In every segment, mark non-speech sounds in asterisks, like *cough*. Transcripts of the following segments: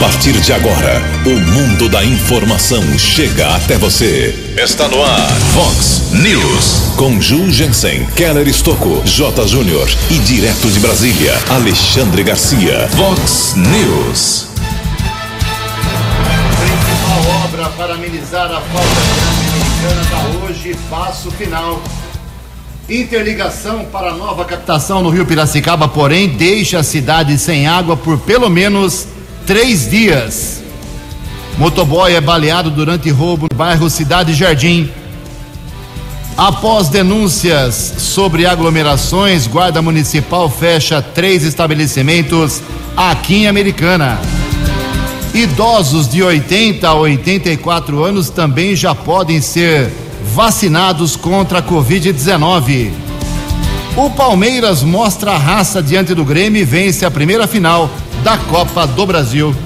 partir de agora, o mundo da informação chega até você. Está no ar, Fox News. Com Ju Jensen, Keller Estocco, J. Júnior e direto de Brasília, Alexandre Garcia. Fox News. Principal obra para amenizar a falta de americana da hoje, passo final. Interligação para nova captação no Rio Piracicaba, porém, deixa a cidade sem água por pelo menos três dias. Motoboy é baleado durante roubo no bairro Cidade Jardim. Após denúncias sobre aglomerações, Guarda Municipal fecha três estabelecimentos aqui em Americana. Idosos de 80 a 84 anos também já podem ser vacinados contra a Covid-19. O Palmeiras mostra a raça diante do Grêmio e vence a primeira final da Copa do Brasil.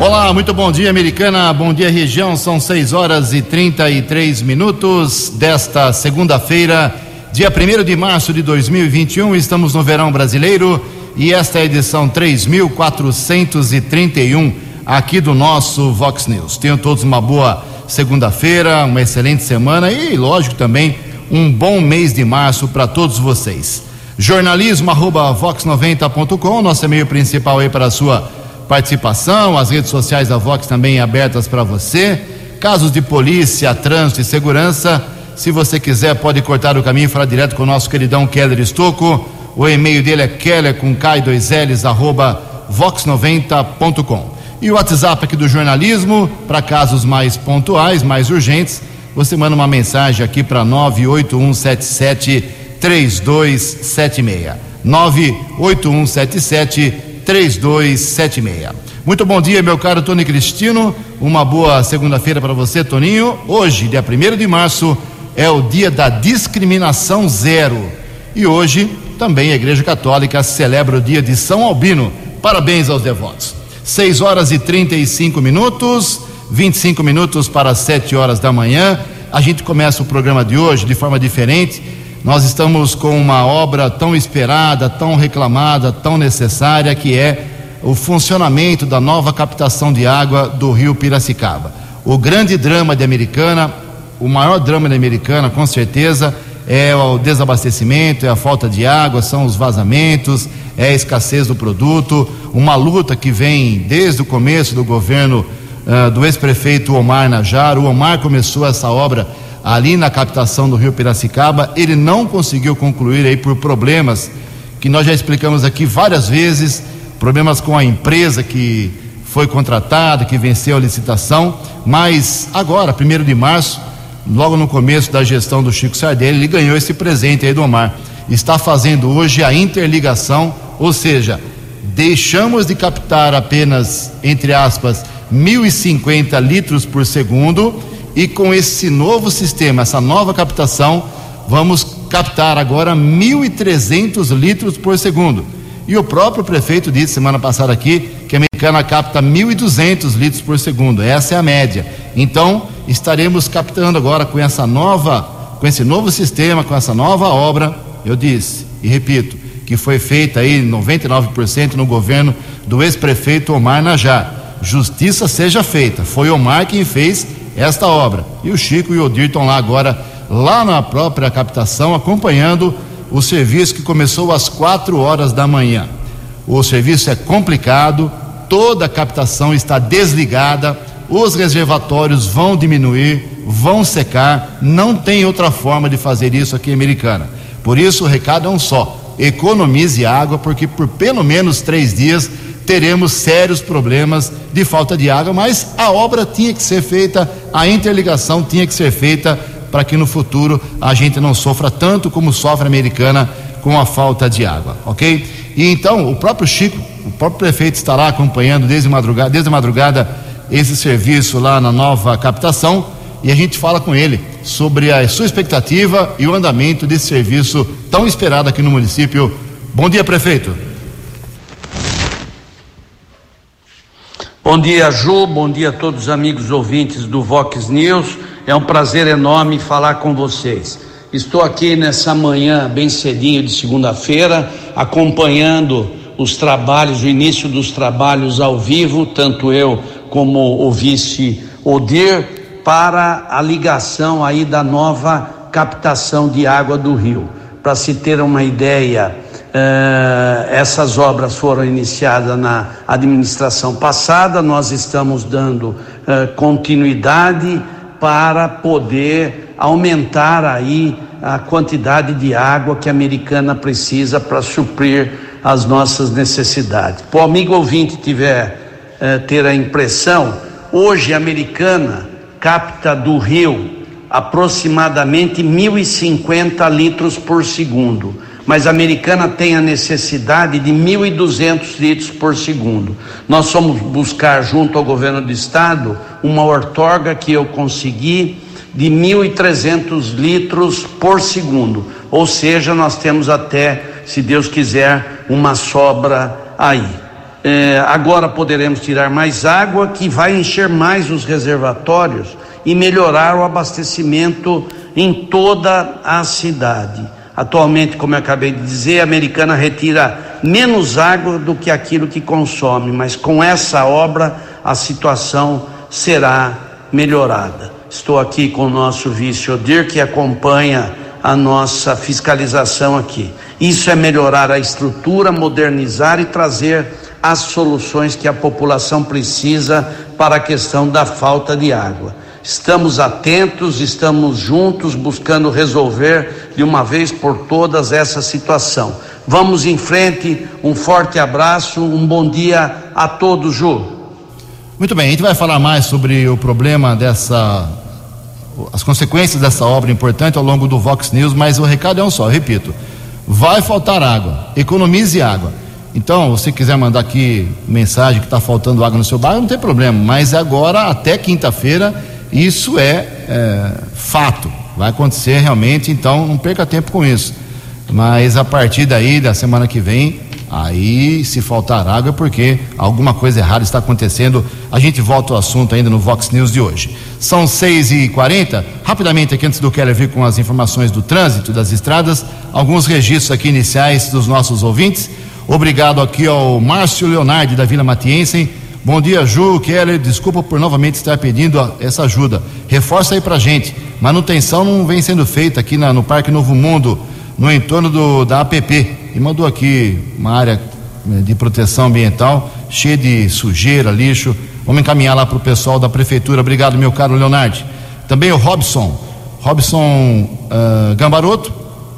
Olá, muito bom dia, americana. Bom dia, região. São 6 horas e 33 minutos desta segunda-feira, dia 1 de março de 2021. Estamos no verão brasileiro e esta é a edição 3431 aqui do nosso Vox News. Tenham todos uma boa segunda-feira, uma excelente semana e, lógico, também um bom mês de março para todos vocês jornalismo arroba vox90.com, nosso e-mail principal aí para a sua participação, as redes sociais da Vox também abertas para você. Casos de polícia, trânsito e segurança, se você quiser pode cortar o caminho e falar direto com o nosso queridão Keller Estocco. O e-mail dele é keller com K2Ls arroba vox90.com. E o WhatsApp aqui do jornalismo, para casos mais pontuais, mais urgentes, você manda uma mensagem aqui para 98177 3276. 98177 3276. Muito bom dia, meu caro Tony Cristino. Uma boa segunda-feira para você, Toninho. Hoje, dia 1 de março, é o dia da discriminação zero. E hoje também a Igreja Católica celebra o dia de São Albino. Parabéns aos devotos. 6 horas e 35 minutos, 25 minutos para 7 horas da manhã. A gente começa o programa de hoje de forma diferente nós estamos com uma obra tão esperada, tão reclamada, tão necessária, que é o funcionamento da nova captação de água do rio Piracicaba. O grande drama de Americana, o maior drama de Americana, com certeza, é o desabastecimento, é a falta de água, são os vazamentos, é a escassez do produto, uma luta que vem desde o começo do governo uh, do ex-prefeito Omar Najar. O Omar começou essa obra ali na captação do Rio Piracicaba, ele não conseguiu concluir aí por problemas que nós já explicamos aqui várias vezes, problemas com a empresa que foi contratada, que venceu a licitação, mas agora, primeiro de março, logo no começo da gestão do Chico Sardelli, ele ganhou esse presente aí do Omar. Está fazendo hoje a interligação, ou seja, deixamos de captar apenas, entre aspas, 1.050 litros por segundo e com esse novo sistema, essa nova captação, vamos captar agora 1.300 litros por segundo. E o próprio prefeito disse semana passada aqui que a americana capta 1.200 litros por segundo. Essa é a média. Então, estaremos captando agora com essa nova, com esse novo sistema, com essa nova obra, eu disse e repito, que foi feita aí 99% no governo do ex-prefeito Omar Najar. Justiça seja feita. Foi Omar quem fez esta obra. E o Chico e o estão lá agora, lá na própria captação, acompanhando o serviço que começou às quatro horas da manhã. O serviço é complicado, toda a captação está desligada, os reservatórios vão diminuir, vão secar, não tem outra forma de fazer isso aqui em Americana. Por isso o recado é um só: economize água, porque por pelo menos três dias teremos sérios problemas de falta de água, mas a obra tinha que ser feita, a interligação tinha que ser feita para que no futuro a gente não sofra tanto como sofre a americana com a falta de água, ok? E então o próprio Chico, o próprio prefeito está lá acompanhando desde madrugada, desde madrugada esse serviço lá na nova captação e a gente fala com ele sobre a sua expectativa e o andamento desse serviço tão esperado aqui no município. Bom dia, prefeito. Bom dia, Ju. Bom dia a todos os amigos ouvintes do Vox News. É um prazer enorme falar com vocês. Estou aqui nessa manhã bem cedinho de segunda-feira, acompanhando os trabalhos, o início dos trabalhos ao vivo, tanto eu como o vice Odir, para a ligação aí da nova captação de água do rio. Para se ter uma ideia, eh, essas obras foram iniciadas na administração passada, nós estamos dando eh, continuidade para poder aumentar aí a quantidade de água que a americana precisa para suprir as nossas necessidades. Para o amigo ouvinte tiver eh, ter a impressão, hoje a americana capta do rio aproximadamente 1.050 litros por segundo, mas a americana tem a necessidade de 1.200 litros por segundo. Nós fomos buscar junto ao governo do estado uma ortorga que eu consegui de 1.300 litros por segundo, ou seja, nós temos até, se Deus quiser, uma sobra aí. É, agora poderemos tirar mais água que vai encher mais os reservatórios e melhorar o abastecimento em toda a cidade. Atualmente, como eu acabei de dizer, a americana retira menos água do que aquilo que consome, mas com essa obra a situação será melhorada. Estou aqui com o nosso vice Odir, que acompanha a nossa fiscalização aqui. Isso é melhorar a estrutura, modernizar e trazer as soluções que a população precisa para a questão da falta de água. Estamos atentos, estamos juntos buscando resolver de uma vez por todas essa situação. Vamos em frente, um forte abraço, um bom dia a todos, Ju. Muito bem, a gente vai falar mais sobre o problema dessa, as consequências dessa obra importante ao longo do Vox News, mas o recado é um só, repito, vai faltar água, economize água. Então, se quiser mandar aqui mensagem que está faltando água no seu bairro, não tem problema, mas agora, até quinta-feira, isso é, é fato, vai acontecer realmente, então não perca tempo com isso. Mas a partir daí, da semana que vem, aí se faltar água é porque alguma coisa errada está acontecendo. A gente volta ao assunto ainda no Vox News de hoje. São 6 e 40 rapidamente aqui antes do Keller vir com as informações do trânsito das estradas, alguns registros aqui iniciais dos nossos ouvintes. Obrigado aqui ao Márcio Leonardo da Vila Matiense Bom dia, Ju, Keller. Desculpa por novamente estar pedindo essa ajuda. Reforça aí pra gente. Manutenção não vem sendo feita aqui na, no Parque Novo Mundo, no entorno do, da APP. E mandou aqui uma área né, de proteção ambiental cheia de sujeira, lixo. Vamos encaminhar lá para o pessoal da prefeitura. Obrigado, meu caro Leonardo. Também o Robson, Robson uh, Gambaroto,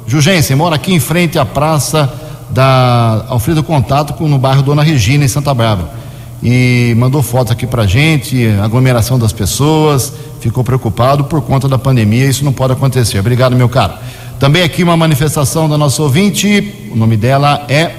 Jugensen, mora aqui em frente à praça da Alfredo Contato, no bairro Dona Regina, em Santa Bárbara e mandou fotos aqui pra gente, aglomeração das pessoas, ficou preocupado por conta da pandemia, isso não pode acontecer. Obrigado, meu caro. Também aqui uma manifestação da nossa ouvinte, o nome dela é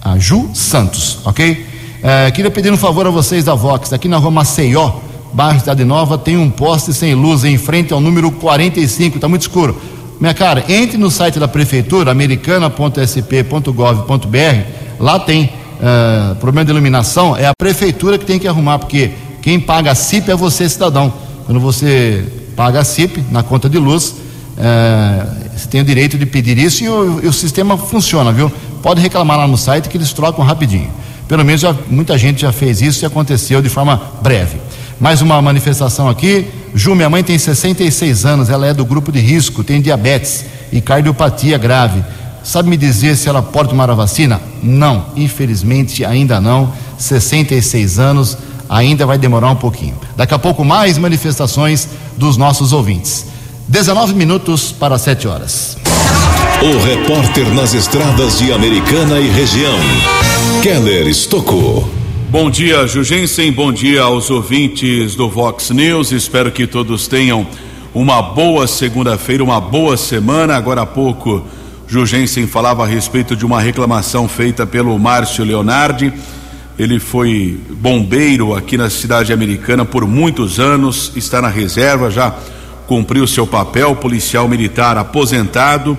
a Ju Santos, ok? É, queria pedir um favor a vocês da Vox, aqui na rua Maceió, bairro Cidade Nova, tem um poste sem luz em frente ao número 45, está muito escuro. Minha cara, entre no site da prefeitura, americana.sp.gov.br, lá tem uh, problema de iluminação, é a prefeitura que tem que arrumar, porque quem paga a CIP é você, cidadão. Quando você paga a CIP na conta de luz, uh, você tem o direito de pedir isso e o, e o, sistema funciona, viu? Pode reclamar lá no site que eles trocam rapidinho. Pelo menos já, muita gente já fez isso e aconteceu de forma breve. Mais uma manifestação aqui. Ju, minha mãe tem 66 anos, ela é do grupo de risco, tem diabetes e cardiopatia grave. Sabe me dizer se ela pode tomar a vacina? Não, infelizmente ainda não. 66 anos, ainda vai demorar um pouquinho. Daqui a pouco, mais manifestações dos nossos ouvintes. 19 minutos para 7 horas. O repórter nas estradas de Americana e região, Keller Estocou. Bom dia, Jugensen. Bom dia aos ouvintes do Vox News. Espero que todos tenham uma boa segunda-feira, uma boa semana. Agora há pouco Jugensen falava a respeito de uma reclamação feita pelo Márcio Leonardi. Ele foi bombeiro aqui na cidade americana por muitos anos, está na reserva, já cumpriu seu papel, policial militar aposentado.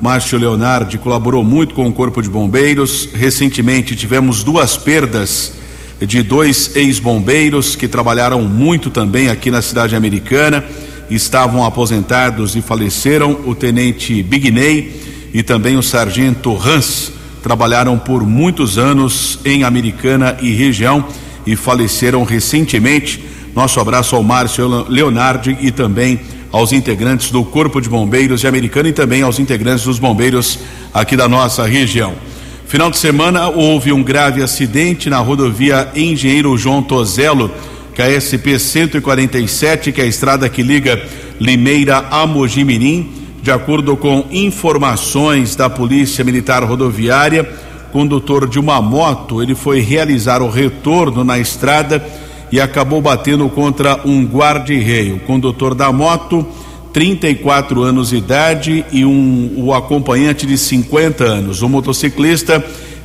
Márcio Leonardi colaborou muito com o Corpo de Bombeiros. Recentemente tivemos duas perdas de dois ex-bombeiros que trabalharam muito também aqui na cidade americana, estavam aposentados e faleceram. O tenente Bigney e também o sargento Hans, trabalharam por muitos anos em Americana e região e faleceram recentemente. Nosso abraço ao Márcio Leonardi e também aos integrantes do Corpo de Bombeiros de Americana e também aos integrantes dos bombeiros aqui da nossa região. Final de semana houve um grave acidente na rodovia Engenheiro João Tozelo, que é a SP 147, que é a estrada que liga Limeira a Mojimirim. De acordo com informações da Polícia Militar Rodoviária, condutor de uma moto, ele foi realizar o retorno na estrada e acabou batendo contra um guarda-rei. O condutor da moto, 34 anos de idade, e um, o acompanhante de 50 anos. O motociclista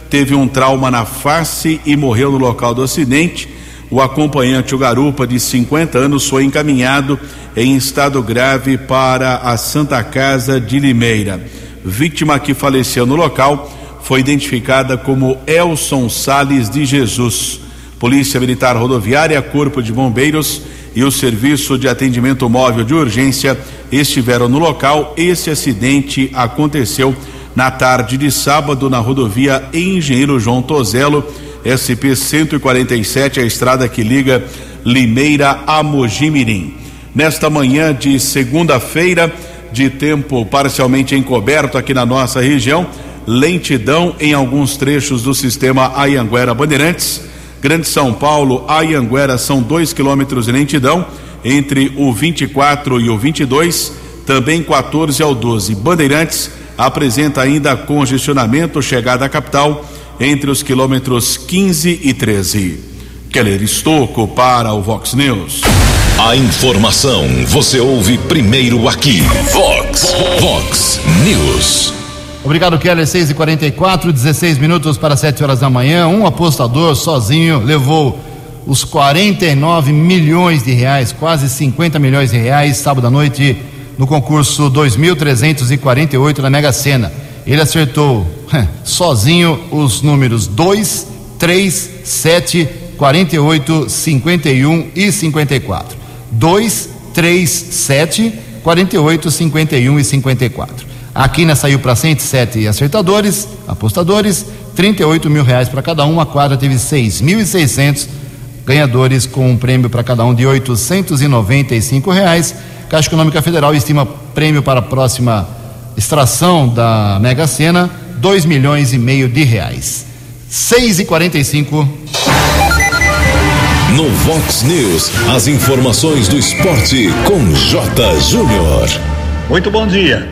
teve um trauma na face e morreu no local do acidente. O acompanhante, o garupa, de 50 anos, foi encaminhado em estado grave para a Santa Casa de Limeira. Vítima que faleceu no local foi identificada como Elson Sales de Jesus. Polícia Militar Rodoviária, Corpo de Bombeiros e o Serviço de Atendimento Móvel de Urgência estiveram no local. Esse acidente aconteceu na tarde de sábado na rodovia Engenheiro João Tozelo, SP 147, a estrada que liga Limeira a Mojimirim. Nesta manhã de segunda-feira, de tempo parcialmente encoberto aqui na nossa região, lentidão em alguns trechos do sistema Ayanguera Bandeirantes Grande São Paulo, Ayanguera são dois quilômetros de lentidão entre o 24 e o 22, também 14 ao 12. Bandeirantes apresenta ainda congestionamento chegada à capital entre os quilômetros 15 e 13. Keller Estocco para o Vox News. A informação você ouve primeiro aqui. Vox, Vox News. Obrigado, Keller. 6 e 44 16 minutos para 7 horas da manhã. Um apostador sozinho levou os 49 milhões de reais, quase 50 milhões de reais, sábado à noite, no concurso 2348 na Mega Sena. Ele acertou sozinho os números 2, 3, 7, 48, 51 e 54. 2, 3, 7, 48, 51 e 54. A quina saiu para 107 acertadores, apostadores, 38 mil reais para cada um. A quadra teve 6.600 ganhadores com um prêmio para cada um de 895 reais. Caixa Econômica Federal estima prêmio para a próxima extração da Mega Sena, 2 milhões e meio de reais. 6 e 45 No Vox News, as informações do esporte com J. Júnior. Muito bom dia.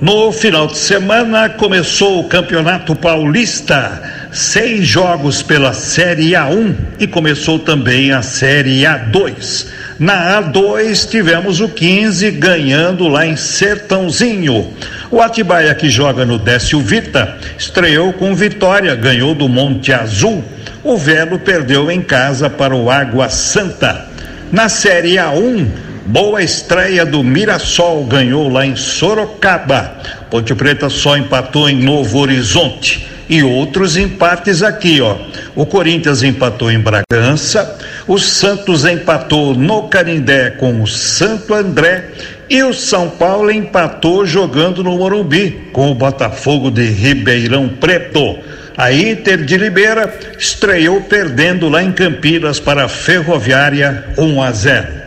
No final de semana começou o Campeonato Paulista, seis jogos pela Série A1 e começou também a Série A2. Na A2 tivemos o 15 ganhando lá em Sertãozinho. O Atibaia que joga no Décio Vita estreou com vitória, ganhou do Monte Azul. O Velo perdeu em casa para o Água Santa. Na Série A1, Boa estreia do Mirassol, ganhou lá em Sorocaba. Ponte Preta só empatou em Novo Horizonte. E outros empates aqui, ó. O Corinthians empatou em Bragança, o Santos empatou no Canindé com o Santo André e o São Paulo empatou jogando no Morumbi com o Botafogo de Ribeirão Preto. A Inter de Limeira estreou perdendo lá em Campinas para a Ferroviária 1 a 0.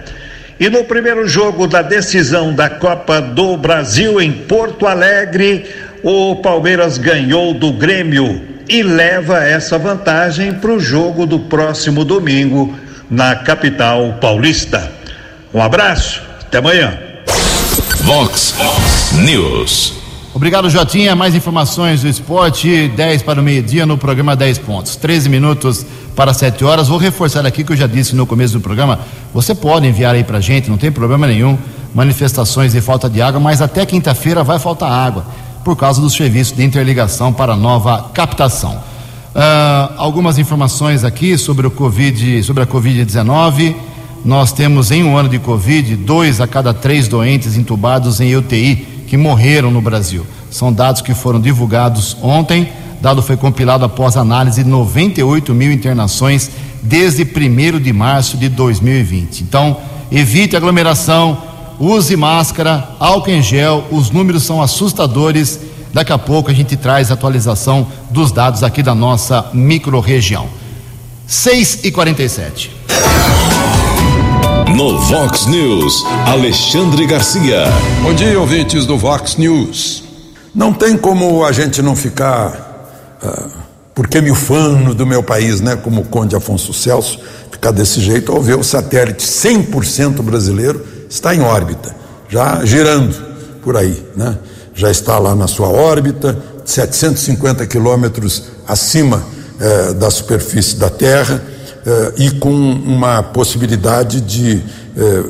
E no primeiro jogo da decisão da Copa do Brasil em Porto Alegre, o Palmeiras ganhou do Grêmio e leva essa vantagem para o jogo do próximo domingo na capital paulista. Um abraço, até amanhã. Vox News. Obrigado, Jotinha. Mais informações do esporte, 10 para o meio-dia no programa 10 pontos. 13 minutos para 7 horas. Vou reforçar aqui que eu já disse no começo do programa. Você pode enviar aí para gente, não tem problema nenhum. Manifestações de falta de água, mas até quinta-feira vai faltar água por causa dos serviços de interligação para nova captação. Uh, algumas informações aqui sobre o Covid, sobre a Covid-19. Nós temos em um ano de Covid dois a cada três doentes entubados em UTI que morreram no Brasil. São dados que foram divulgados ontem dado foi compilado após análise de 98 mil internações desde 1 de março de 2020. Então, evite aglomeração, use máscara, álcool em gel, os números são assustadores. Daqui a pouco a gente traz a atualização dos dados aqui da nossa microrregião. 6 e 47 No Vox News, Alexandre Garcia. Bom dia, ouvintes do Vox News. Não tem como a gente não ficar, uh, porque me ufano do meu país, né? Como o Conde Afonso Celso, ficar desse jeito ao ver o satélite 100% brasileiro está em órbita, já girando por aí, né? Já está lá na sua órbita, 750 quilômetros acima eh, da superfície da Terra eh, e com uma possibilidade de eh,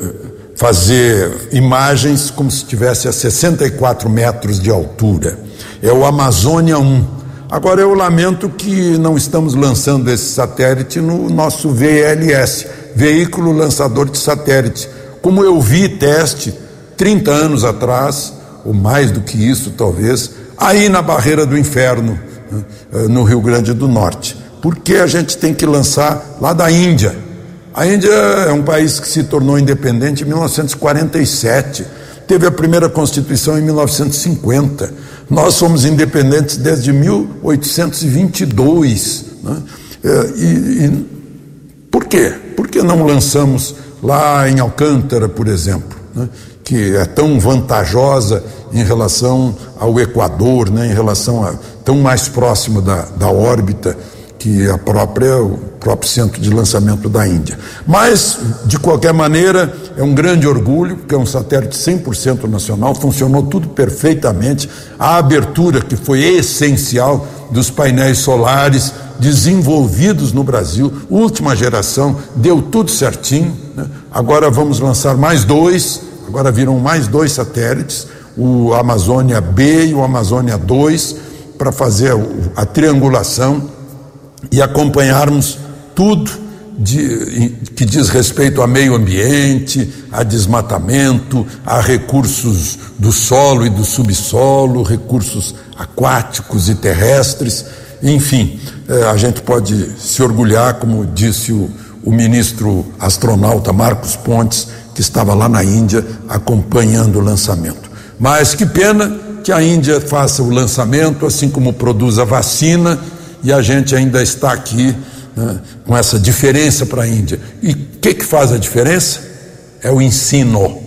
fazer imagens como se estivesse a 64 metros de altura. É o Amazônia 1. Agora eu lamento que não estamos lançando esse satélite no nosso VLS, Veículo Lançador de Satélite. Como eu vi teste 30 anos atrás, ou mais do que isso talvez, aí na barreira do inferno, eh, no Rio Grande do Norte. Porque a gente tem que lançar lá da Índia. A Índia é um país que se tornou independente em 1947, teve a primeira constituição em 1950. Nós somos independentes desde 1822. Né? Eh, e, e por quê? Por que não lançamos lá em Alcântara, por exemplo? Né? Que é tão vantajosa em relação ao Equador, né, em relação a tão mais próximo da, da órbita que a própria, o próprio centro de lançamento da Índia. Mas, de qualquer maneira, é um grande orgulho, porque é um satélite 100% nacional, funcionou tudo perfeitamente. A abertura, que foi essencial, dos painéis solares desenvolvidos no Brasil, última geração, deu tudo certinho. Né? Agora vamos lançar mais dois Agora viram mais dois satélites, o Amazônia B e o Amazônia 2, para fazer a triangulação e acompanharmos tudo de, que diz respeito a meio ambiente, a desmatamento, a recursos do solo e do subsolo, recursos aquáticos e terrestres, enfim, eh, a gente pode se orgulhar, como disse o, o ministro astronauta Marcos Pontes, que estava lá na Índia acompanhando o lançamento. Mas que pena que a Índia faça o lançamento, assim como produz a vacina, e a gente ainda está aqui né, com essa diferença para a Índia. E o que, que faz a diferença? É o ensino.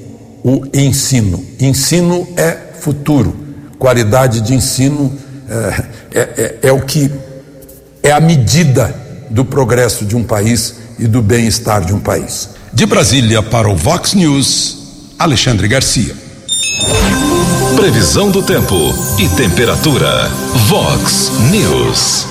O ensino. Ensino é futuro. Qualidade de ensino é, é, é, é o que é a medida do progresso de um país e do bem-estar de um país. De Brasília para o Vox News, Alexandre Garcia. Previsão do tempo e temperatura. Vox News.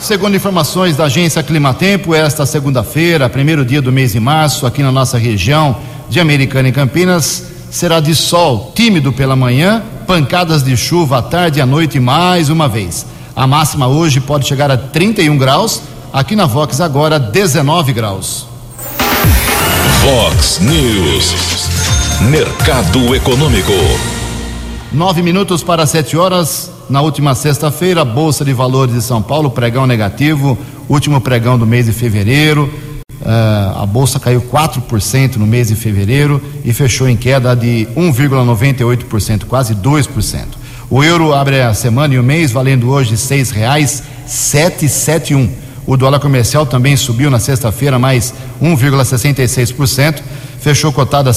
Segundo informações da agência Climatempo, esta segunda-feira, primeiro dia do mês de março, aqui na nossa região de Americana e Campinas, será de sol tímido pela manhã, pancadas de chuva à tarde e à noite mais uma vez. A máxima hoje pode chegar a 31 graus, aqui na Vox agora 19 graus. Fox News. Mercado Econômico. Nove minutos para sete horas. Na última sexta-feira, a Bolsa de Valores de São Paulo, pregão negativo, último pregão do mês de fevereiro. Uh, a bolsa caiu 4% no mês de fevereiro e fechou em queda de 1,98%, quase 2%. O euro abre a semana e o mês valendo hoje sete um. O dólar comercial também subiu na sexta-feira mais 1,66%, fechou cotado a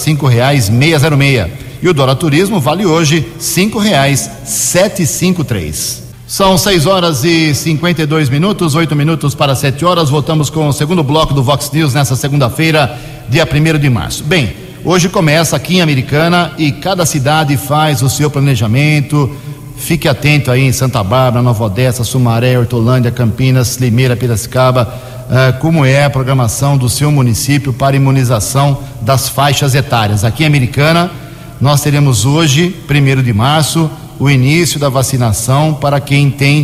zero meia. E o dólar turismo vale hoje cinco três. São 6 horas e 52 minutos, 8 minutos para 7 horas. Voltamos com o segundo bloco do Vox News nessa segunda-feira, dia 1 de março. Bem, hoje começa aqui em Americana e cada cidade faz o seu planejamento, Fique atento aí em Santa Bárbara, Nova Odessa, Sumaré, Hortolândia, Campinas, Limeira, Piracicaba, uh, como é a programação do seu município para imunização das faixas etárias. Aqui em Americana, nós teremos hoje, 1 de março, o início da vacinação para quem tem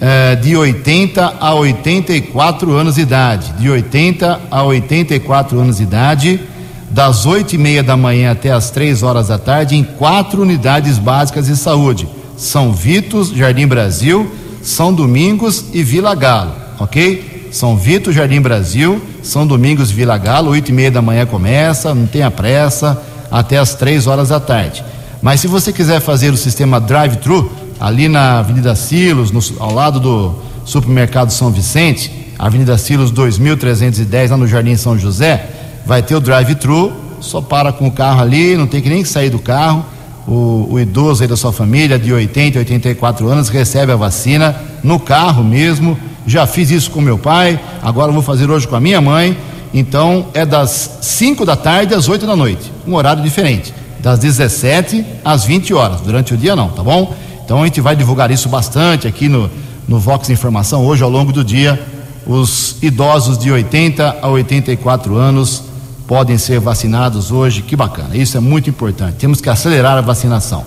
uh, de 80 a 84 anos de idade. De 80 a 84 anos de idade, das 8 e meia da manhã até as 3 horas da tarde, em quatro unidades básicas de saúde são Vitos, Jardim Brasil, São Domingos e Vila Galo, ok? São Vitos, Jardim Brasil, São Domingos e Vila Galo, oito e meia da manhã começa, não tenha pressa, até as três horas da tarde. Mas se você quiser fazer o sistema drive-thru, ali na Avenida Silos, no, ao lado do supermercado São Vicente, Avenida Silos 2310, lá no Jardim São José, vai ter o drive-thru, só para com o carro ali, não tem que nem sair do carro. O, o, idoso aí da sua família, de 80, 84 anos, recebe a vacina no carro mesmo. Já fiz isso com meu pai, agora vou fazer hoje com a minha mãe. Então é das 5 da tarde às 8 da noite, um horário diferente, das 17 às 20 horas. Durante o dia não, tá bom? Então a gente vai divulgar isso bastante aqui no, no Vox Informação hoje ao longo do dia. Os idosos de 80 a 84 anos podem ser vacinados hoje, que bacana, isso é muito importante. Temos que acelerar a vacinação.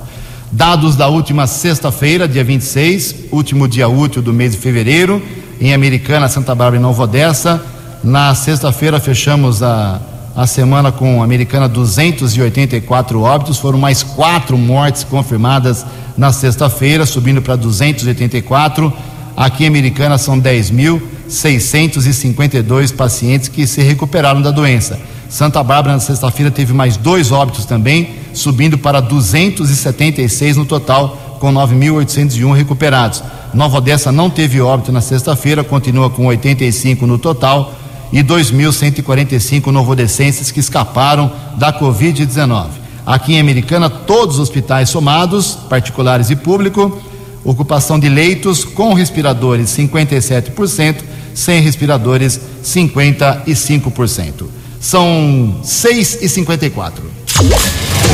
Dados da última sexta-feira, dia 26, último dia útil do mês de fevereiro, em Americana, Santa Bárbara e Nova Odessa. Na sexta-feira fechamos a, a semana com Americana 284 óbitos, foram mais quatro mortes confirmadas na sexta-feira, subindo para 284. Aqui em Americana são 10.652 pacientes que se recuperaram da doença. Santa Bárbara, na sexta-feira, teve mais dois óbitos também, subindo para 276 no total, com 9.801 recuperados. Nova Odessa não teve óbito na sexta-feira, continua com 85 no total e 2.145 novodecenses que escaparam da Covid-19. Aqui em Americana, todos os hospitais somados, particulares e público, ocupação de leitos com respiradores 57%, sem respiradores 55%. São 6 e 54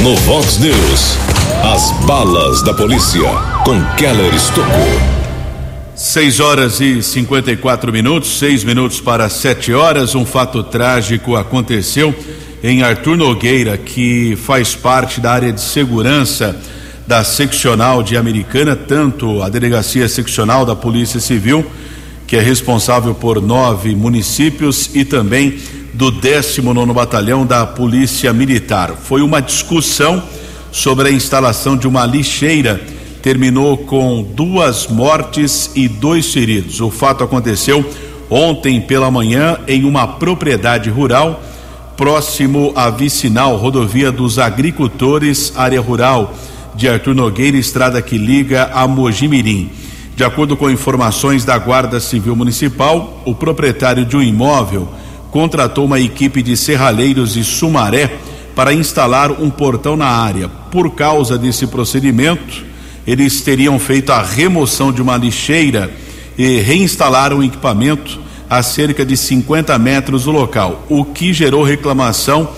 No Vox News, as balas da polícia com Keller Estocou. 6 horas e 54 minutos, 6 minutos para 7 horas. Um fato trágico aconteceu em Arthur Nogueira, que faz parte da área de segurança da seccional de Americana, tanto a delegacia seccional da Polícia Civil, que é responsável por nove municípios, e também do 19 Batalhão da Polícia Militar. Foi uma discussão sobre a instalação de uma lixeira. Terminou com duas mortes e dois feridos. O fato aconteceu ontem pela manhã em uma propriedade rural próximo à vicinal rodovia dos agricultores, área rural de Arthur Nogueira, estrada que liga a Mojimirim. De acordo com informações da Guarda Civil Municipal, o proprietário de um imóvel contratou uma equipe de serralheiros de Sumaré para instalar um portão na área. Por causa desse procedimento, eles teriam feito a remoção de uma lixeira e reinstalaram o equipamento a cerca de 50 metros do local, o que gerou reclamação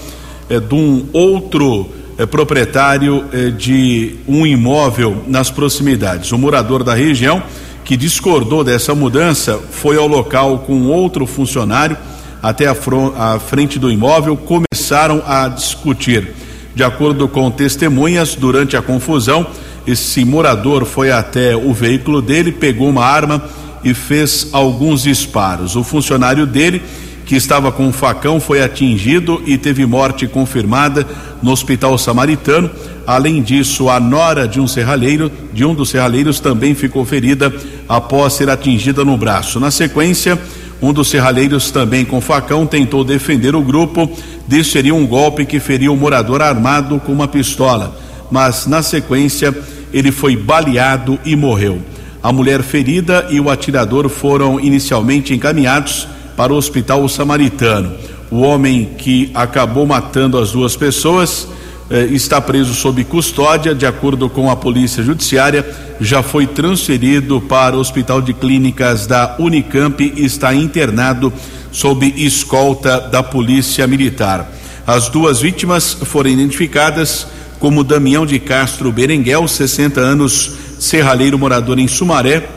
eh, de um outro eh, proprietário eh, de um imóvel nas proximidades. O morador da região que discordou dessa mudança foi ao local com outro funcionário até a, a frente do imóvel começaram a discutir. De acordo com testemunhas, durante a confusão, esse morador foi até o veículo dele, pegou uma arma e fez alguns disparos. O funcionário dele, que estava com um facão, foi atingido e teve morte confirmada no Hospital Samaritano. Além disso, a nora de um serralheiro, de um dos serralheiros, também ficou ferida após ser atingida no braço. Na sequência, um dos serralheiros, também com facão, tentou defender o grupo. Desferiu um golpe que feriu o um morador armado com uma pistola, mas na sequência ele foi baleado e morreu. A mulher ferida e o atirador foram inicialmente encaminhados para o hospital samaritano. O homem que acabou matando as duas pessoas eh, está preso sob custódia, de acordo com a Polícia Judiciária, já foi transferido para o Hospital de Clínicas da Unicamp e está internado sob escolta da Polícia Militar. As duas vítimas foram identificadas como Damião de Castro Berenguel, 60 anos, serralheiro morador em Sumaré,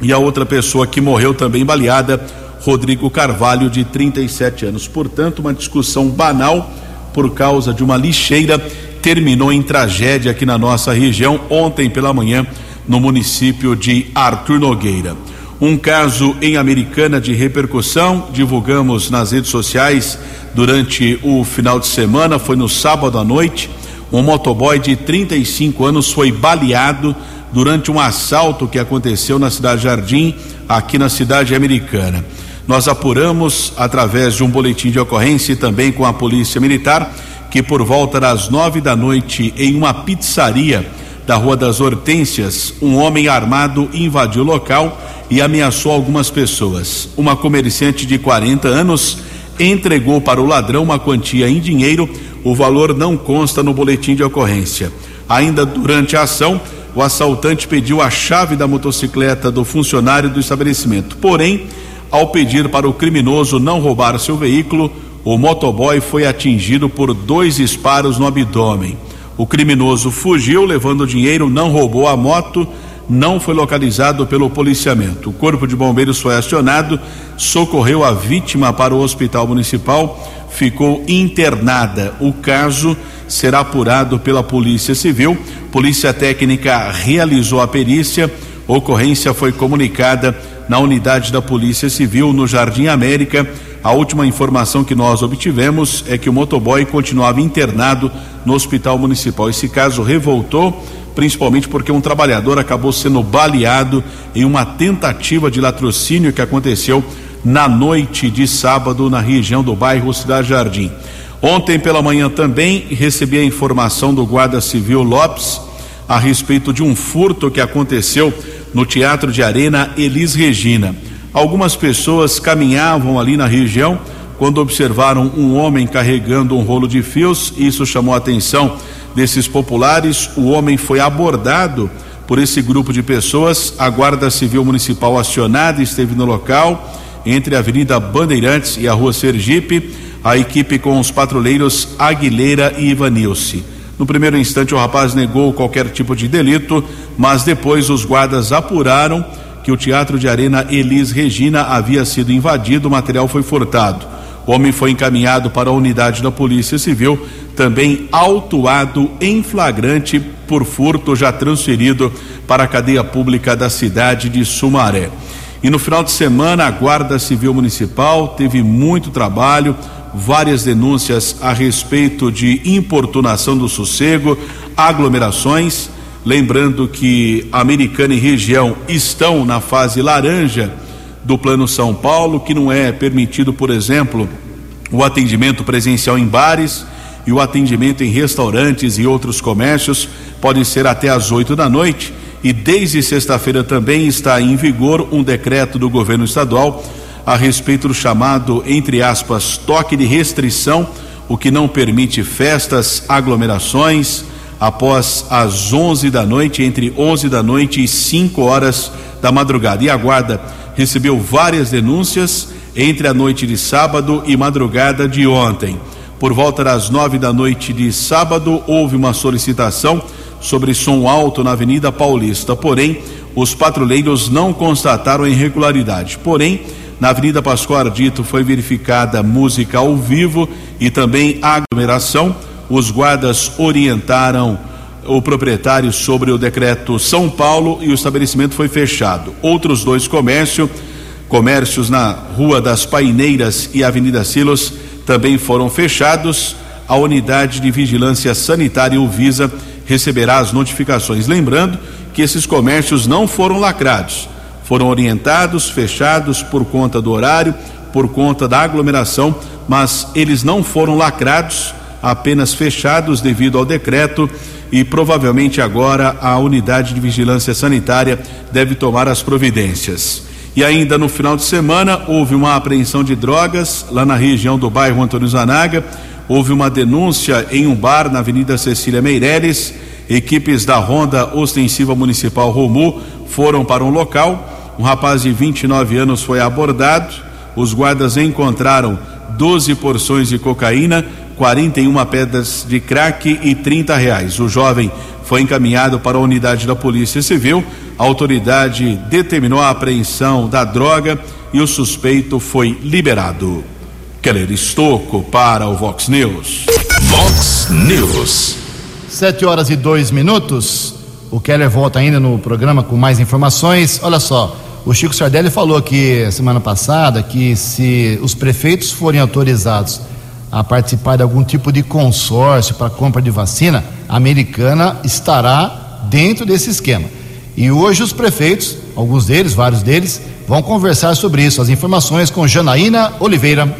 e a outra pessoa que morreu também baleada, Rodrigo Carvalho, de 37 anos. Portanto, uma discussão banal por causa de uma lixeira terminou em tragédia aqui na nossa região ontem pela manhã no município de Arthur Nogueira. Um caso em Americana de repercussão, divulgamos nas redes sociais durante o final de semana, foi no sábado à noite. Um motoboy de 35 anos foi baleado durante um assalto que aconteceu na cidade Jardim, aqui na cidade americana. Nós apuramos através de um boletim de ocorrência e também com a Polícia Militar que por volta das nove da noite em uma pizzaria da Rua das Hortênsias, um homem armado invadiu o local e ameaçou algumas pessoas. Uma comerciante de 40 anos entregou para o ladrão uma quantia em dinheiro, o valor não consta no boletim de ocorrência. Ainda durante a ação, o assaltante pediu a chave da motocicleta do funcionário do estabelecimento. Porém, ao pedir para o criminoso não roubar seu veículo, o motoboy foi atingido por dois disparos no abdômen. O criminoso fugiu levando o dinheiro, não roubou a moto, não foi localizado pelo policiamento. O corpo de bombeiros foi acionado, socorreu a vítima para o hospital municipal, ficou internada. O caso será apurado pela Polícia Civil. Polícia Técnica realizou a perícia. Ocorrência foi comunicada na unidade da Polícia Civil no Jardim América. A última informação que nós obtivemos é que o motoboy continuava internado no Hospital Municipal. Esse caso revoltou, principalmente porque um trabalhador acabou sendo baleado em uma tentativa de latrocínio que aconteceu na noite de sábado na região do bairro Cidade Jardim. Ontem pela manhã também recebi a informação do guarda civil Lopes a respeito de um furto que aconteceu no Teatro de Arena Elis Regina. Algumas pessoas caminhavam ali na região quando observaram um homem carregando um rolo de fios. Isso chamou a atenção desses populares. O homem foi abordado por esse grupo de pessoas. A Guarda Civil Municipal acionada esteve no local, entre a Avenida Bandeirantes e a Rua Sergipe. A equipe com os patrulheiros Aguilera e Ivanilce. No primeiro instante, o rapaz negou qualquer tipo de delito, mas depois os guardas apuraram que o Teatro de Arena Elis Regina havia sido invadido, o material foi furtado. O homem foi encaminhado para a unidade da Polícia Civil, também autuado em flagrante por furto, já transferido para a cadeia pública da cidade de Sumaré. E no final de semana, a Guarda Civil Municipal teve muito trabalho várias denúncias a respeito de importunação do sossego, aglomerações. Lembrando que Americana e região estão na fase laranja do Plano São Paulo, que não é permitido, por exemplo, o atendimento presencial em bares e o atendimento em restaurantes e outros comércios pode ser até às 8 da noite. E desde sexta-feira também está em vigor um decreto do governo estadual a respeito do chamado, entre aspas, toque de restrição, o que não permite festas, aglomerações após as 11 da noite, entre 11 da noite e 5 horas da madrugada. E a guarda recebeu várias denúncias entre a noite de sábado e madrugada de ontem. Por volta das nove da noite de sábado, houve uma solicitação sobre som alto na Avenida Paulista. Porém, os patrulheiros não constataram irregularidade. Porém, na Avenida Pascoal Ardito foi verificada música ao vivo e também aglomeração. Os guardas orientaram o proprietário sobre o decreto São Paulo e o estabelecimento foi fechado. Outros dois comércios, comércios na Rua das Paineiras e Avenida Silos, também foram fechados. A unidade de vigilância sanitária Uvisa receberá as notificações. Lembrando que esses comércios não foram lacrados foram orientados, fechados por conta do horário, por conta da aglomeração, mas eles não foram lacrados, apenas fechados devido ao decreto e provavelmente agora a unidade de vigilância sanitária deve tomar as providências. E ainda no final de semana houve uma apreensão de drogas lá na região do bairro Antônio Zanaga. Houve uma denúncia em um bar na Avenida Cecília Meireles. Equipes da Ronda Ostensiva Municipal Romu foram para um local um rapaz de 29 anos foi abordado. Os guardas encontraram 12 porções de cocaína, 41 pedras de crack e 30 reais. O jovem foi encaminhado para a unidade da Polícia Civil. A autoridade determinou a apreensão da droga e o suspeito foi liberado. Keller Estocco para o Vox News. Vox News. Sete horas e dois minutos. O Keller volta ainda no programa com mais informações. Olha só. O Chico Sardelli falou aqui semana passada que se os prefeitos forem autorizados a participar de algum tipo de consórcio para compra de vacina, a americana estará dentro desse esquema. E hoje os prefeitos, alguns deles, vários deles, vão conversar sobre isso. As informações com Janaína Oliveira.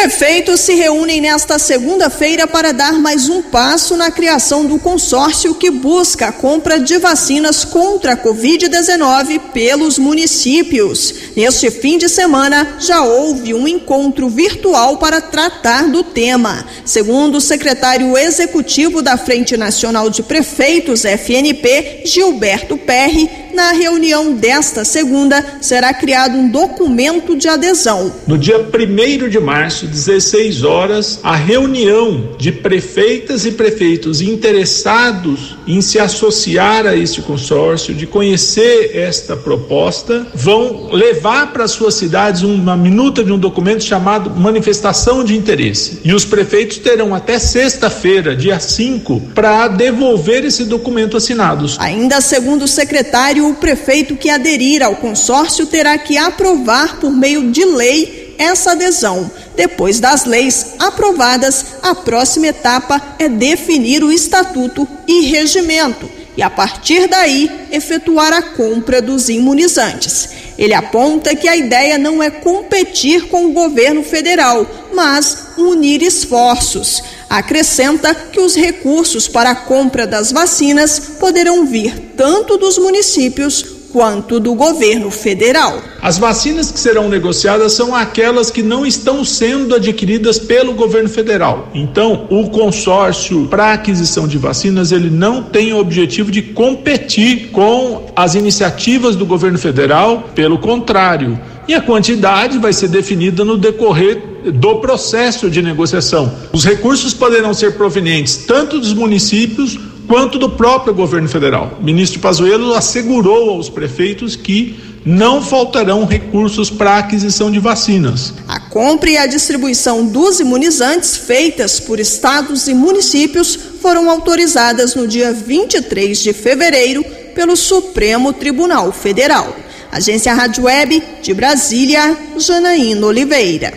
Prefeitos se reúnem nesta segunda-feira para dar mais um passo na criação do consórcio que busca a compra de vacinas contra a Covid-19 pelos municípios. Neste fim de semana, já houve um encontro virtual para tratar do tema. Segundo o secretário executivo da Frente Nacional de Prefeitos, FNP, Gilberto Perry, na reunião desta segunda será criado um documento de adesão. No dia 1 de março, 16 horas, a reunião de prefeitas e prefeitos interessados em se associar a este consórcio, de conhecer esta proposta, vão levar para suas cidades uma minuta de um documento chamado manifestação de interesse. E os prefeitos terão até sexta-feira, dia 5, para devolver esse documento assinado. Ainda segundo o secretário o prefeito que aderir ao consórcio terá que aprovar por meio de lei essa adesão. Depois das leis aprovadas, a próxima etapa é definir o estatuto e regimento e, a partir daí, efetuar a compra dos imunizantes. Ele aponta que a ideia não é competir com o governo federal, mas unir esforços. Acrescenta que os recursos para a compra das vacinas poderão vir tanto dos municípios quanto do governo federal. As vacinas que serão negociadas são aquelas que não estão sendo adquiridas pelo governo federal. Então, o consórcio para aquisição de vacinas, ele não tem o objetivo de competir com as iniciativas do governo federal, pelo contrário, e a quantidade vai ser definida no decorrer do processo de negociação. Os recursos poderão ser provenientes tanto dos municípios quanto do próprio governo federal. O ministro Pazuello assegurou aos prefeitos que não faltarão recursos para a aquisição de vacinas. A compra e a distribuição dos imunizantes feitas por estados e municípios foram autorizadas no dia 23 de fevereiro pelo Supremo Tribunal Federal. Agência Rádio Web de Brasília, Janaína Oliveira.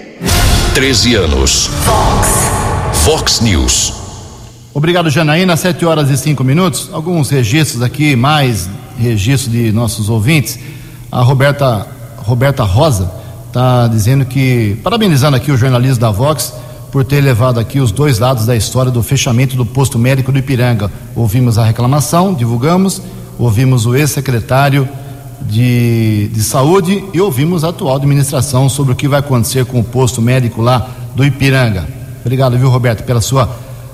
13 anos. Fox. Fox News. Obrigado, Janaína. 7 horas e 5 minutos. Alguns registros aqui, mais registros de nossos ouvintes. A Roberta, Roberta Rosa está dizendo que, parabenizando aqui o jornalista da Vox por ter levado aqui os dois lados da história do fechamento do posto médico do Ipiranga. Ouvimos a reclamação, divulgamos, ouvimos o ex-secretário de, de Saúde e ouvimos a atual administração sobre o que vai acontecer com o posto médico lá do Ipiranga. Obrigado, viu, Roberto, pela sua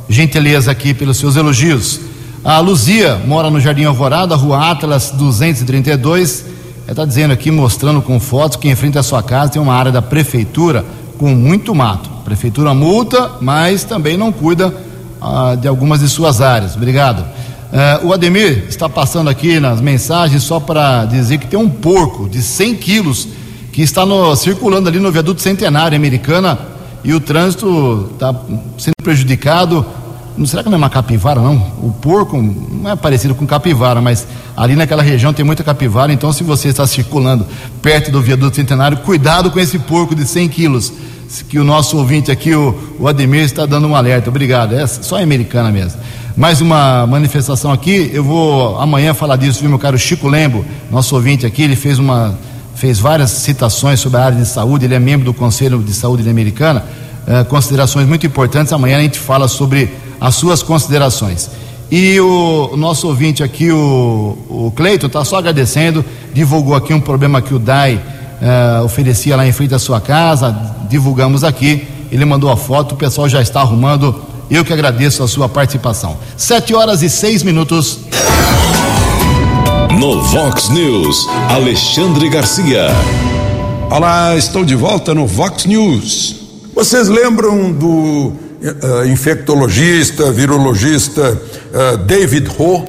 gentileza aqui, pelos seus elogios. A Luzia mora no Jardim Alvorada, Rua Atlas 232. Ela está dizendo aqui, mostrando com fotos, que em frente à sua casa tem uma área da prefeitura com muito mato. Prefeitura multa, mas também não cuida ah, de algumas de suas áreas. Obrigado. Uh, o Ademir está passando aqui nas mensagens só para dizer que tem um porco de 100 quilos que está no, circulando ali no viaduto centenário americana e o trânsito está sendo prejudicado. Não será que não é uma capivara, não? O porco não é parecido com capivara, mas ali naquela região tem muita capivara, então se você está circulando perto do viaduto centenário, cuidado com esse porco de 100 quilos, que o nosso ouvinte aqui, o, o Ademir, está dando um alerta. Obrigado. É só americana mesmo mais uma manifestação aqui. Eu vou amanhã falar disso, viu, meu caro Chico Lembo, nosso ouvinte aqui. Ele fez uma fez várias citações sobre a área de saúde. Ele é membro do Conselho de Saúde Americana. Eh, considerações muito importantes. Amanhã a gente fala sobre as suas considerações. E o, nosso ouvinte aqui, o, o Cleiton, está só agradecendo. Divulgou aqui um problema que o DAI eh, oferecia lá em frente à sua casa. Divulgamos aqui. Ele mandou a foto. O pessoal já está arrumando eu que agradeço a sua participação. Sete horas e seis minutos. No Vox News, Alexandre Garcia. Olá, estou de volta no Vox News. Vocês lembram do uh, infectologista, virologista uh, David Ho?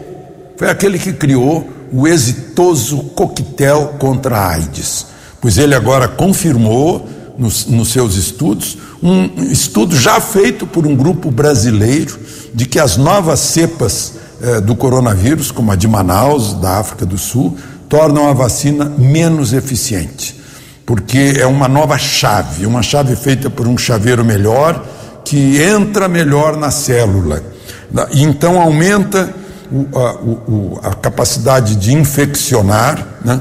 Foi aquele que criou o exitoso coquetel contra a AIDS. Pois ele agora confirmou nos, nos seus estudos um estudo já feito por um grupo brasileiro de que as novas cepas eh, do coronavírus, como a de Manaus, da África do Sul, tornam a vacina menos eficiente, porque é uma nova chave, uma chave feita por um chaveiro melhor que entra melhor na célula. Então aumenta o, a, o, a, capacidade de infeccionar, né?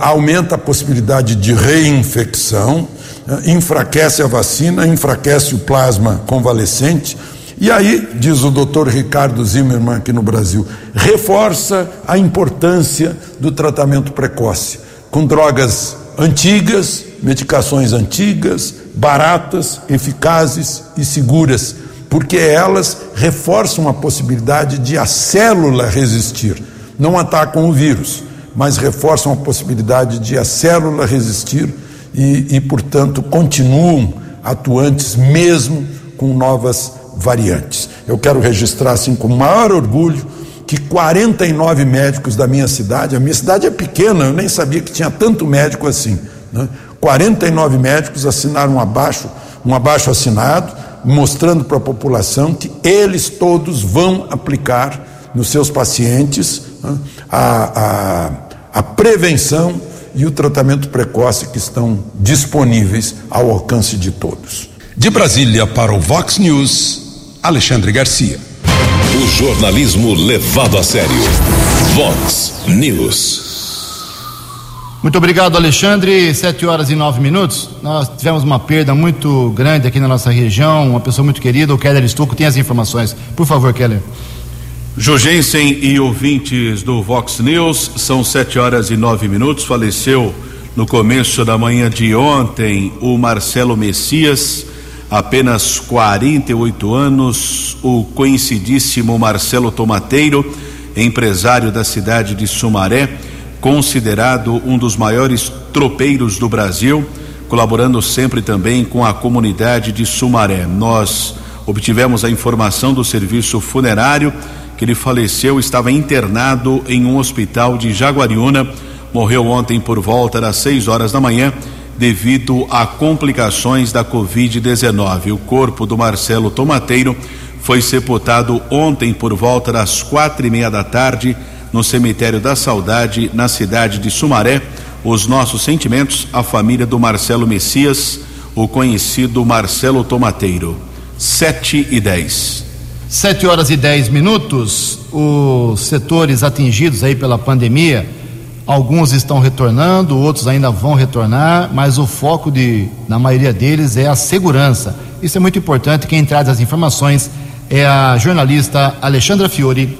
aumenta a possibilidade de reinfecção eh, enfraquece a vacina, enfraquece o plasma convalescente. E aí, diz o doutor Ricardo Zimmermann aqui no Brasil, reforça a importância do tratamento precoce, com drogas antigas, medicações antigas, baratas, eficazes e seguras, porque elas reforçam a possibilidade de a célula resistir. Não atacam o vírus, mas reforçam a possibilidade de a célula resistir e, e portanto, continuam atuantes mesmo com novas variantes. Eu quero registrar, assim, com maior orgulho, que 49 médicos da minha cidade, a minha cidade é pequena, eu nem sabia que tinha tanto médico assim. Né? 49 médicos assinaram um abaixo, um abaixo assinado, mostrando para a população que eles todos vão aplicar nos seus pacientes né, a, a, a prevenção e o tratamento precoce que estão disponíveis ao alcance de todos. De Brasília para o Vox News, Alexandre Garcia. O jornalismo levado a sério. Vox News. Muito obrigado, Alexandre. Sete horas e nove minutos. Nós tivemos uma perda muito grande aqui na nossa região, uma pessoa muito querida, o Keller Estuco, tem as informações. Por favor, Keller. Jugensen e ouvintes do Vox News, são sete horas e nove minutos. Faleceu no começo da manhã de ontem o Marcelo Messias, apenas 48 anos, o conhecidíssimo Marcelo Tomateiro, empresário da cidade de Sumaré considerado um dos maiores tropeiros do Brasil, colaborando sempre também com a comunidade de Sumaré. Nós obtivemos a informação do serviço funerário que ele faleceu, estava internado em um hospital de Jaguariúna, morreu ontem por volta das 6 horas da manhã devido a complicações da Covid-19. O corpo do Marcelo Tomateiro foi sepultado ontem por volta das quatro e meia da tarde no cemitério da Saudade, na cidade de Sumaré. Os nossos sentimentos à família do Marcelo Messias, o conhecido Marcelo Tomateiro. Sete e dez. Sete horas e dez minutos. Os setores atingidos aí pela pandemia, alguns estão retornando, outros ainda vão retornar, mas o foco de, na maioria deles é a segurança. Isso é muito importante. Quem traz as informações é a jornalista Alexandra Fiore.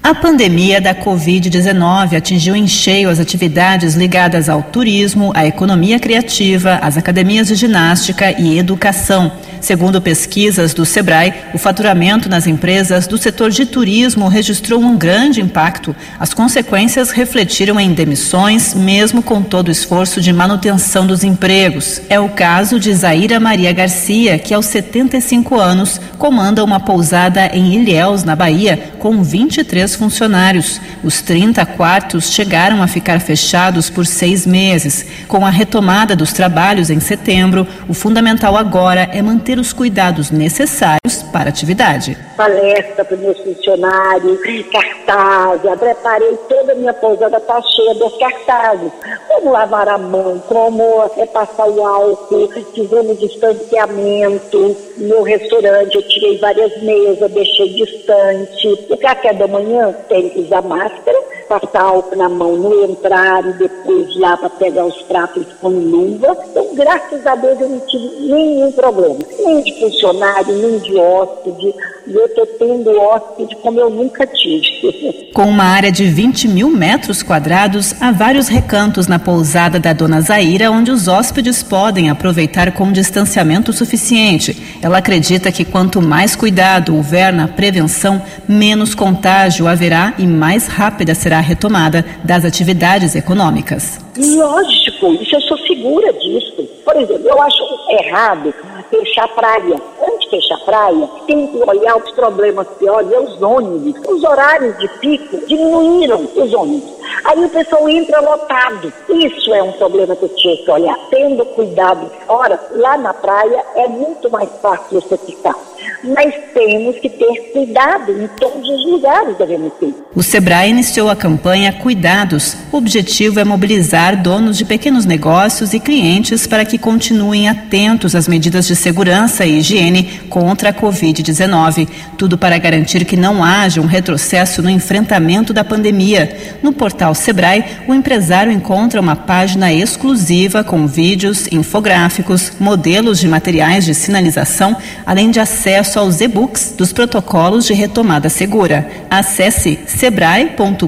A pandemia da Covid-19 atingiu em cheio as atividades ligadas ao turismo, à economia criativa, às academias de ginástica e educação. Segundo pesquisas do Sebrae, o faturamento nas empresas do setor de turismo registrou um grande impacto. As consequências refletiram em demissões, mesmo com todo o esforço de manutenção dos empregos. É o caso de Zaira Maria Garcia, que aos 75 anos comanda uma pousada em Ilhéus, na Bahia, com 23 funcionários. Os 30 quartos chegaram a ficar fechados por seis meses. Com a retomada dos trabalhos em setembro, o fundamental agora é manter ter os cuidados necessários para a atividade. Palestra para os meus funcionários, cartazes, preparei toda a minha pousada, está cheia dos cartazes. Como lavar a mão, como é, passar o álcool, fizemos distanciamento. No restaurante eu tirei várias mesas, deixei distante. O café da manhã tem que usar máscara, passar álcool na mão no entrar e depois lá para pegar os pratos com luva. Então, graças a Deus eu não tive nenhum problema nem de funcionário, nem de hóspede. E eu estou tendo hóspede como eu nunca tive. *laughs* Com uma área de 20 mil metros quadrados, há vários recantos na pousada da Dona Zaira, onde os hóspedes podem aproveitar com distanciamento suficiente. Ela acredita que quanto mais cuidado houver na prevenção, menos contágio haverá e mais rápida será a retomada das atividades econômicas. Lógico, isso eu sou segura disso. Por exemplo, eu acho errado fechar praia. Antes de fechar praia, tem que olhar os problemas piores, é os ônibus. Os horários de pico diminuíram os ônibus. Aí o pessoal entra lotado. Isso é um problema que eu tinha que olhar. Tendo cuidado fora, lá na praia é muito mais fácil você ficar mas temos que ter cuidado em todos os lugares devemos ter. O Sebrae iniciou a campanha Cuidados. O objetivo é mobilizar donos de pequenos negócios e clientes para que continuem atentos às medidas de segurança e higiene contra a Covid-19. Tudo para garantir que não haja um retrocesso no enfrentamento da pandemia. No portal Sebrae, o empresário encontra uma página exclusiva com vídeos, infográficos, modelos de materiais de sinalização, além de acesso aos e-books dos protocolos de retomada segura. Acesse sebrae.com.br.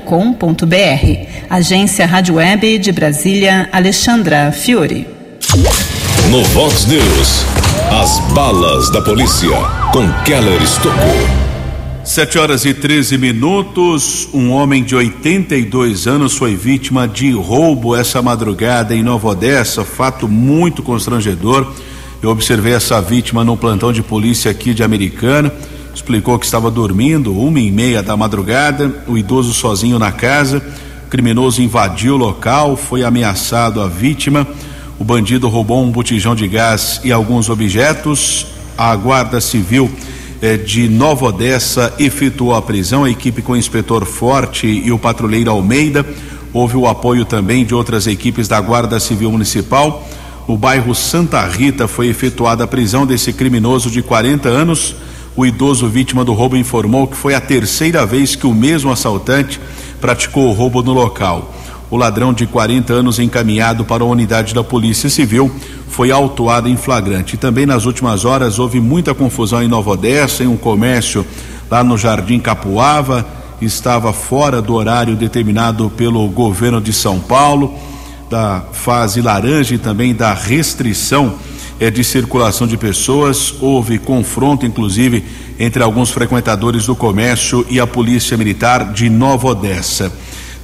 Agência Rádio Web de Brasília, Alexandra Fiore. No Vox News, as balas da polícia com Keller Estocou. Sete horas e 13 minutos. Um homem de 82 anos foi vítima de roubo essa madrugada em Nova Odessa. Fato muito constrangedor. Eu observei essa vítima no plantão de polícia aqui de Americana. Explicou que estava dormindo, uma e meia da madrugada, o idoso sozinho na casa. O criminoso invadiu o local, foi ameaçado a vítima. O bandido roubou um botijão de gás e alguns objetos. A Guarda Civil eh, de Nova Odessa efetuou a prisão, a equipe com o inspetor Forte e o patrulheiro Almeida. Houve o apoio também de outras equipes da Guarda Civil Municipal. No bairro Santa Rita foi efetuada a prisão desse criminoso de 40 anos. O idoso vítima do roubo informou que foi a terceira vez que o mesmo assaltante praticou o roubo no local. O ladrão de 40 anos encaminhado para a unidade da Polícia Civil foi autuado em flagrante. Também nas últimas horas houve muita confusão em Nova Odessa, em um comércio lá no Jardim Capuava, estava fora do horário determinado pelo governo de São Paulo, da fase laranja e também da restrição é, de circulação de pessoas. Houve confronto, inclusive, entre alguns frequentadores do comércio e a Polícia Militar de Nova Odessa.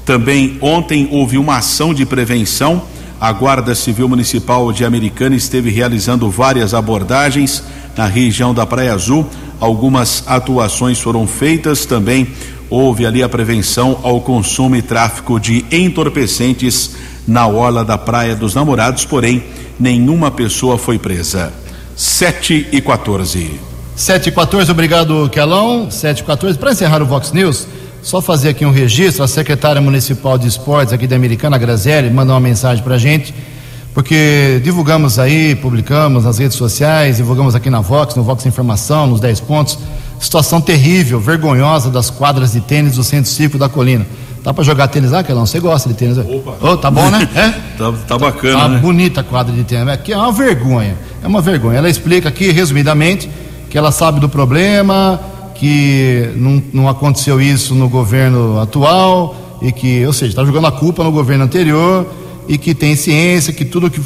Também ontem houve uma ação de prevenção. A Guarda Civil Municipal de Americana esteve realizando várias abordagens na região da Praia Azul. Algumas atuações foram feitas também. Houve ali a prevenção ao consumo e tráfico de entorpecentes na orla da Praia dos Namorados, porém nenhuma pessoa foi presa. 7 e 14. 7 e 14, obrigado, Kelão. 7 e 14. Para encerrar o Vox News, só fazer aqui um registro, a secretária municipal de esportes aqui da Americana, Grazielli, mandou uma mensagem para a gente, porque divulgamos aí, publicamos nas redes sociais, divulgamos aqui na Vox, no Vox Informação, nos 10 pontos, situação terrível, vergonhosa das quadras de tênis do Centro Cívico da Colina. Dá para jogar tênis lá, Kelão? Você gosta de tênis? Opa! Oh, tá bom, né? *laughs* É? tá, tá bacana, tá né? bonita a quadra de tênis. Aqui é uma vergonha, é uma vergonha. Ela explica aqui, resumidamente, que ela sabe do problema, que não, não aconteceu isso no governo atual e que, ou seja, está jogando a culpa no governo anterior e que tem ciência que tudo que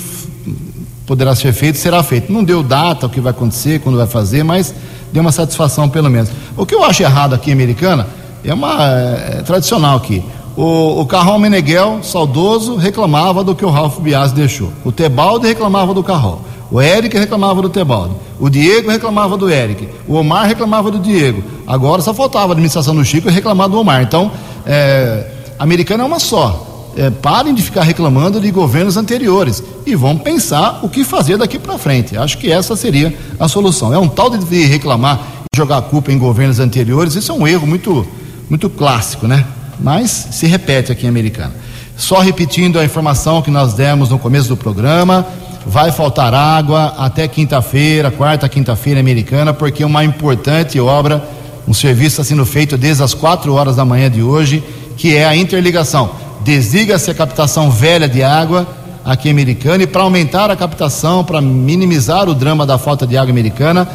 poderá ser feito será feito. Não deu data o que vai acontecer, quando vai fazer, mas deu uma satisfação pelo menos. O que eu acho errado aqui, americana, é uma é, tradicional aqui. O, o Carrol Meneghel, saudoso, reclamava do que o Ralph Bias deixou. O Tebaldi reclamava do Carrol. O Eric reclamava do Tebaldo. O Diego reclamava do Eric. O Omar reclamava do Diego. Agora só faltava a administração do Chico reclamar do Omar. Então, é, americana é uma só. É, parem de ficar reclamando de governos anteriores e vão pensar o que fazer daqui para frente. Acho que essa seria a solução. É um tal de reclamar e jogar a culpa em governos anteriores, isso é um erro muito, muito clássico, né? Mas se repete aqui em Americana. Só repetindo a informação que nós demos no começo do programa, vai faltar água até quinta-feira, quarta, quinta-feira americana, porque uma importante obra, um serviço está sendo feito desde as quatro horas da manhã de hoje, que é a interligação. Desliga-se a captação velha de água aqui americana e para aumentar a captação, para minimizar o drama da falta de água americana,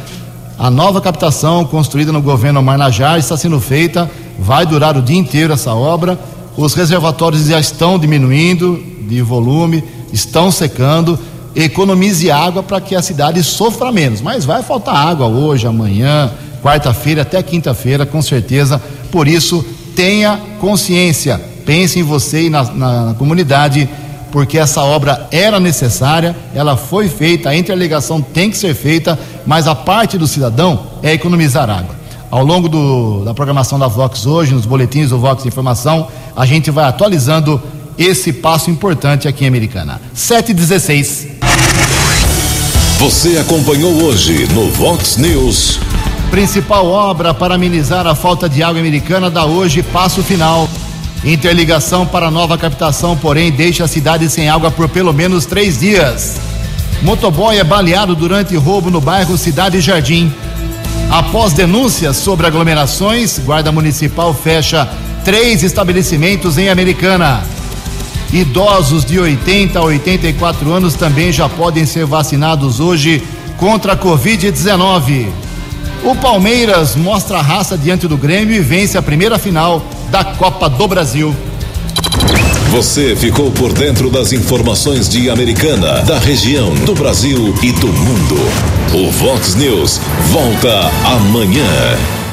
a nova captação construída no governo Marnajar está sendo feita, vai durar o dia inteiro essa obra. Os reservatórios já estão diminuindo de volume, estão secando economize água para que a cidade sofra menos. Mas vai faltar água hoje, amanhã, quarta-feira, até quinta-feira, com certeza. Por isso, tenha consciência, pense em você e na, na, na comunidade, porque essa obra era necessária, ela foi feita, a interligação tem que ser feita, mas a parte do cidadão é economizar água. Ao longo do, da programação da Vox hoje, nos boletins do Vox Informação, a gente vai atualizando esse passo importante aqui em Americana. 716. Você acompanhou hoje no Vox News. Principal obra para amenizar a falta de água americana dá hoje passo final. Interligação para nova captação, porém, deixa a cidade sem água por pelo menos três dias. Motoboy é baleado durante roubo no bairro Cidade Jardim. Após denúncias sobre aglomerações, Guarda Municipal fecha três estabelecimentos em Americana. Idosos de 80 a 84 anos também já podem ser vacinados hoje contra a Covid-19. O Palmeiras mostra a raça diante do Grêmio e vence a primeira final da Copa do Brasil. Você ficou por dentro das informações de Americana, da região, do Brasil e do mundo. O Vox News volta amanhã.